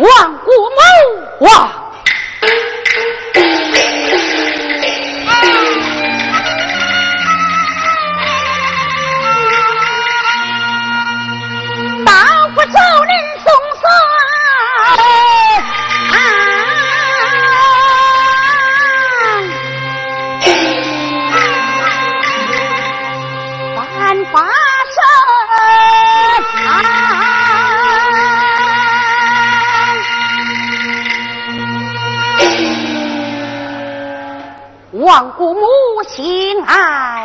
万古谋哇望姑母心爱。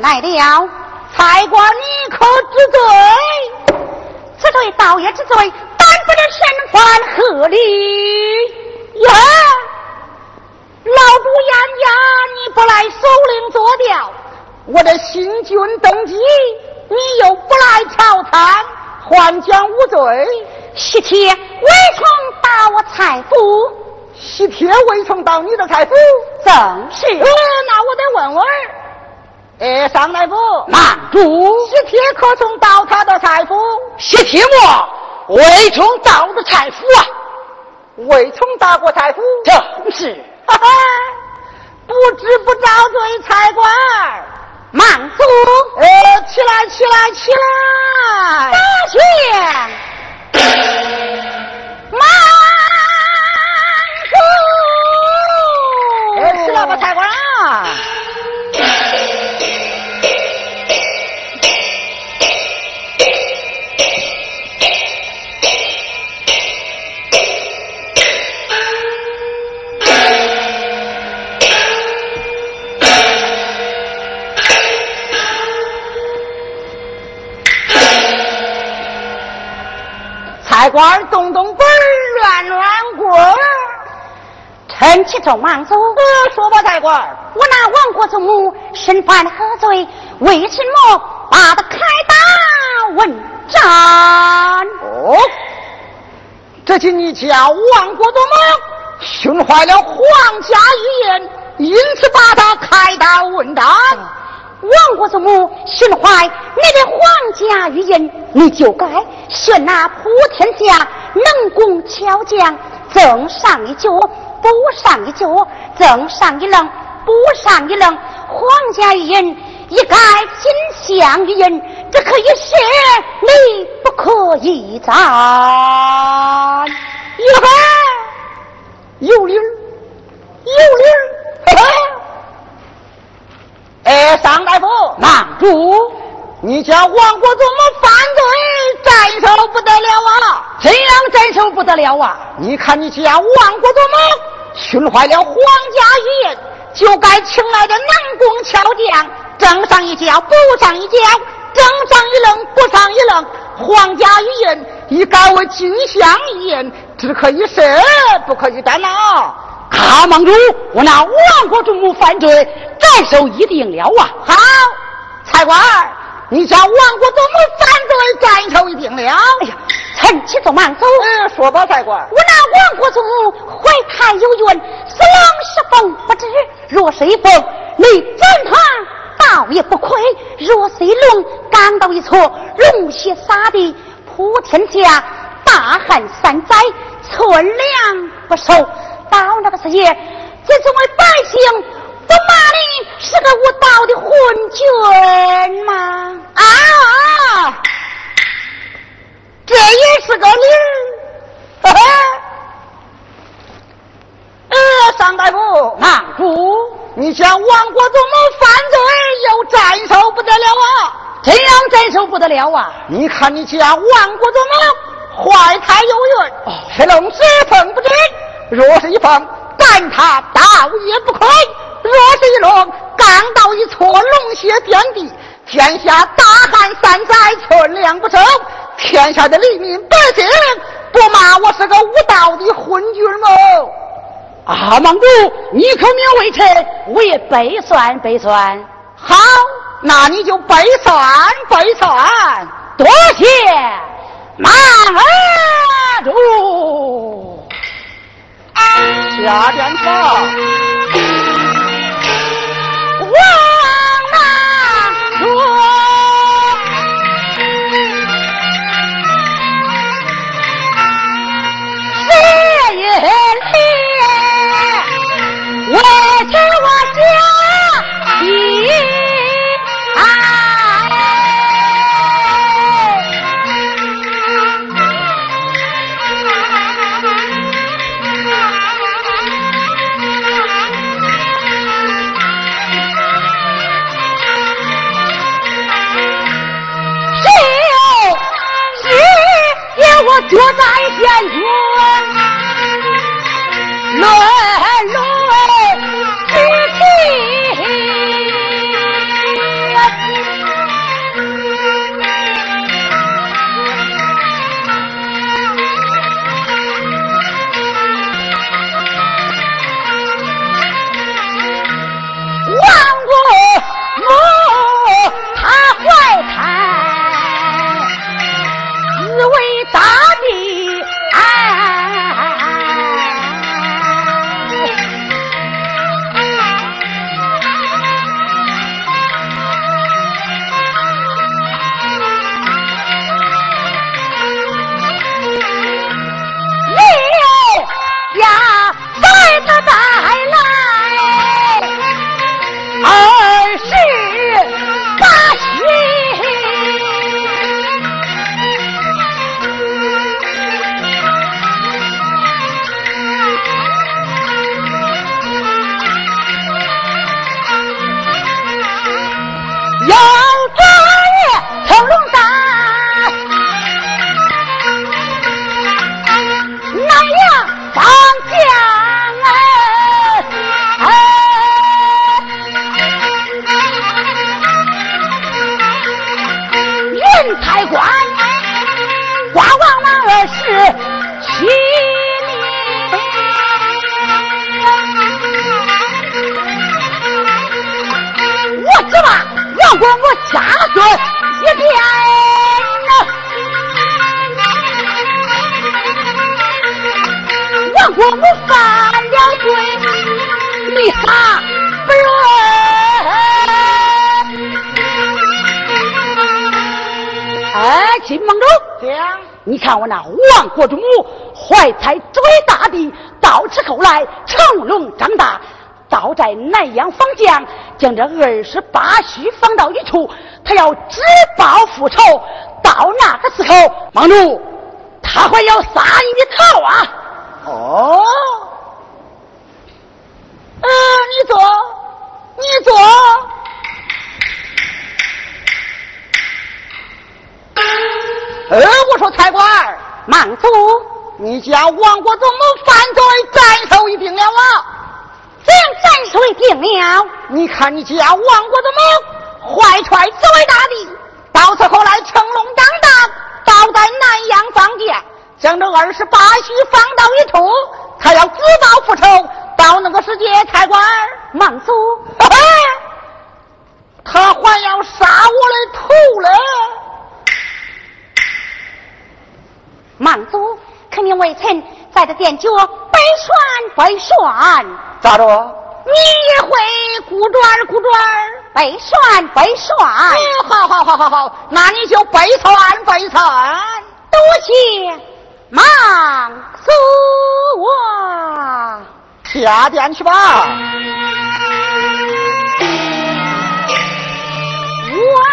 来了。才官，你可知罪？此罪倒也之罪，但不知身犯何礼呀？老主严家，你不来守灵做调，我的新军登基，你又不来朝参，还将无罪。喜帖未曾到我财府，喜帖未曾到你的财府，正是。那我得问问。哎，上来不，慢住！喜帖可曾到他的财富？喜帖我未曾到的财富啊，未曾到过财府。正是，哈哈，不知不遭罪，差官慢住！呃，起来，起来，起来！大去。慢差官动动本乱乱棍臣启奏王祖，说吧，差官，我那亡国祖母身犯何罪？为什么把他开打问斩？哦，这是你家亡国祖母训坏了皇家御言，因此把他开打问斩。亡国祖母寻怀你的皇家御印，你就该选那普天下能工巧匠，赠上一脚，补上一脚，赠上一棱，补上一棱。皇家御印一改金相御印，这可以是你不可以斩。哟呵，有理儿，有理儿。哎，尚大夫，郎主！你叫王国祖母犯罪，斩首不得了啊！怎样斩首不得了啊？你看你家王国祖母损坏了皇家御言，就该请来的能工巧匠，正上一脚，补上一脚，正上一愣，补上一愣。皇家御言已改为金镶御言，只可以射，不可以斩啊！大盟主，我那亡国祖母犯罪，斩首一定了啊！好，差官，你家亡国祖母犯罪，斩首一定了。哎呀，臣启奏王祖。嗯，说吧，差官。我那亡国祖母怀胎有孕，是龙是凤不知。若是一凤，你斩他倒也不亏；若是一龙，刚到一错，龙血洒地，普天下大旱三灾，寸粮不收。到那个时节，这作为百姓不骂你是个无道的昏君吗？啊，这也是个理儿。呃，尚大夫，慢住！你将王国祖母犯罪，又斩首不得了啊！怎样斩首不得了啊？你看你家王国祖母怀胎有孕，是龙是凤不知。若是一凤，赶他倒也不亏；若是一龙，刚到一撮，龙血遍地，天下大旱三灾，存粮不收，天下的黎民百姓不骂我是个无道的昏君吗？阿芒，你可免为臣，我也背算背算。好，那你就背算背算，多谢马主。夏天到时候，盟主他会要杀你的头啊！哦，呃，你坐，你坐。呃，我说财官，莽主，你家王国宗母犯罪斩首一定了啊！怎样斩首一定了？你看你家王国的母怀揣紫薇大帝，到此后来成龙南阳方家，将这二十八须放到一处，他要自报复仇。到那个时节，财官，莽主，他还要杀我的头嘞！莽主，肯定为臣在这殿脚背算背算，咋着？你也会鼓转鼓转背算背算？哎，好好好好好，那你就背算背算。多谢莽主啊！下殿去吧。我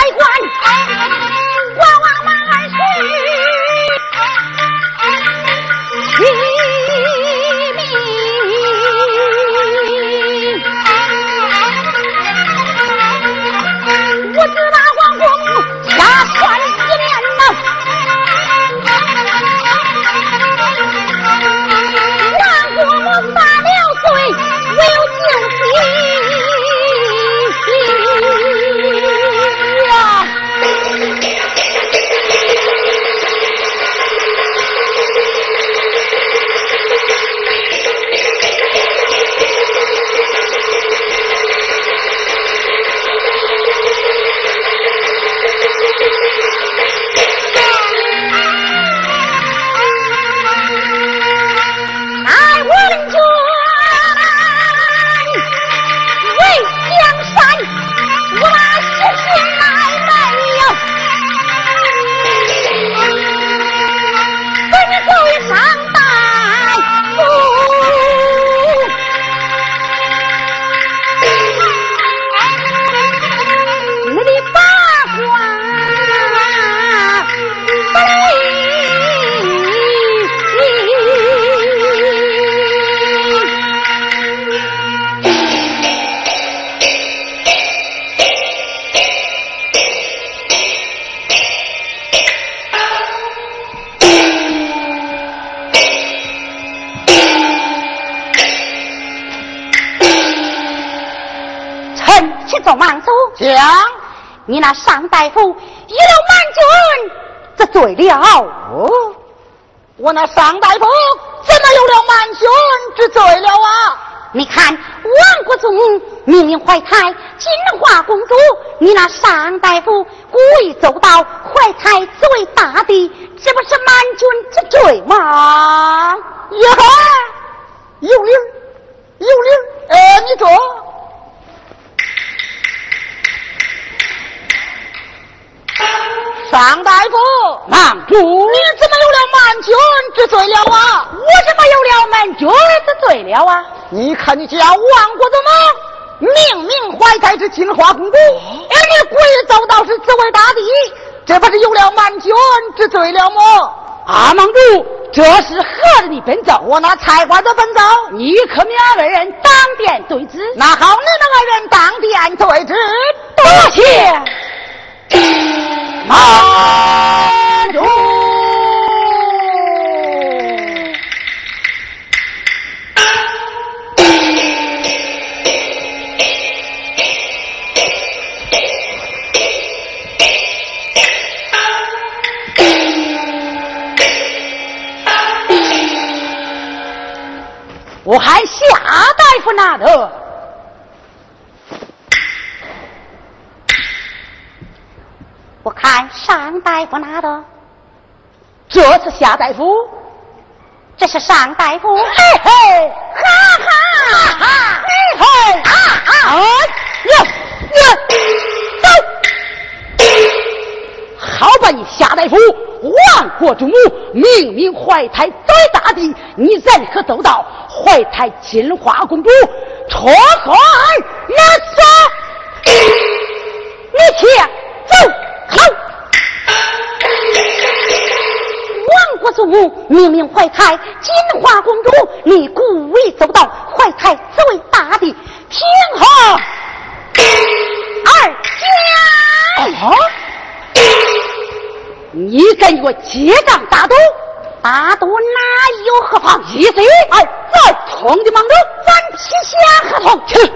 知你那尚大夫一了满军这罪了。哦，我那尚大夫怎么有了满军之罪了啊？你看，王国忠明明怀胎金华公主，你那尚大夫故意走到，怀胎作为大帝，这不是满军之罪吗？呀，有理有理呃，你坐。上大夫，忙主，你怎么有了满军之罪了啊？我怎么有了满军之罪了啊？你看你家亡国的吗？明明怀胎是金花公主，而你故意奏道是紫薇大帝，这不是有了满军之罪了吗？阿芒主，这是何人的奔奏？我那菜官的奔奏。你可免二人当面对质。那好，你们二人当面对质。多谢。马是上大夫，嘿嘿，哈哈，哈哈，嘿嘿，啊啊，呀呀，走！好把你夏大夫，亡国之母，明明怀胎在大地，你然可走到怀胎金花公主，错害那杀！你且母明明怀胎金花公主，你故意走到怀胎只为大帝，听候二家。你敢与我结账打赌？打赌哪有何妨？一岁二再同的忙着，咱批下合同去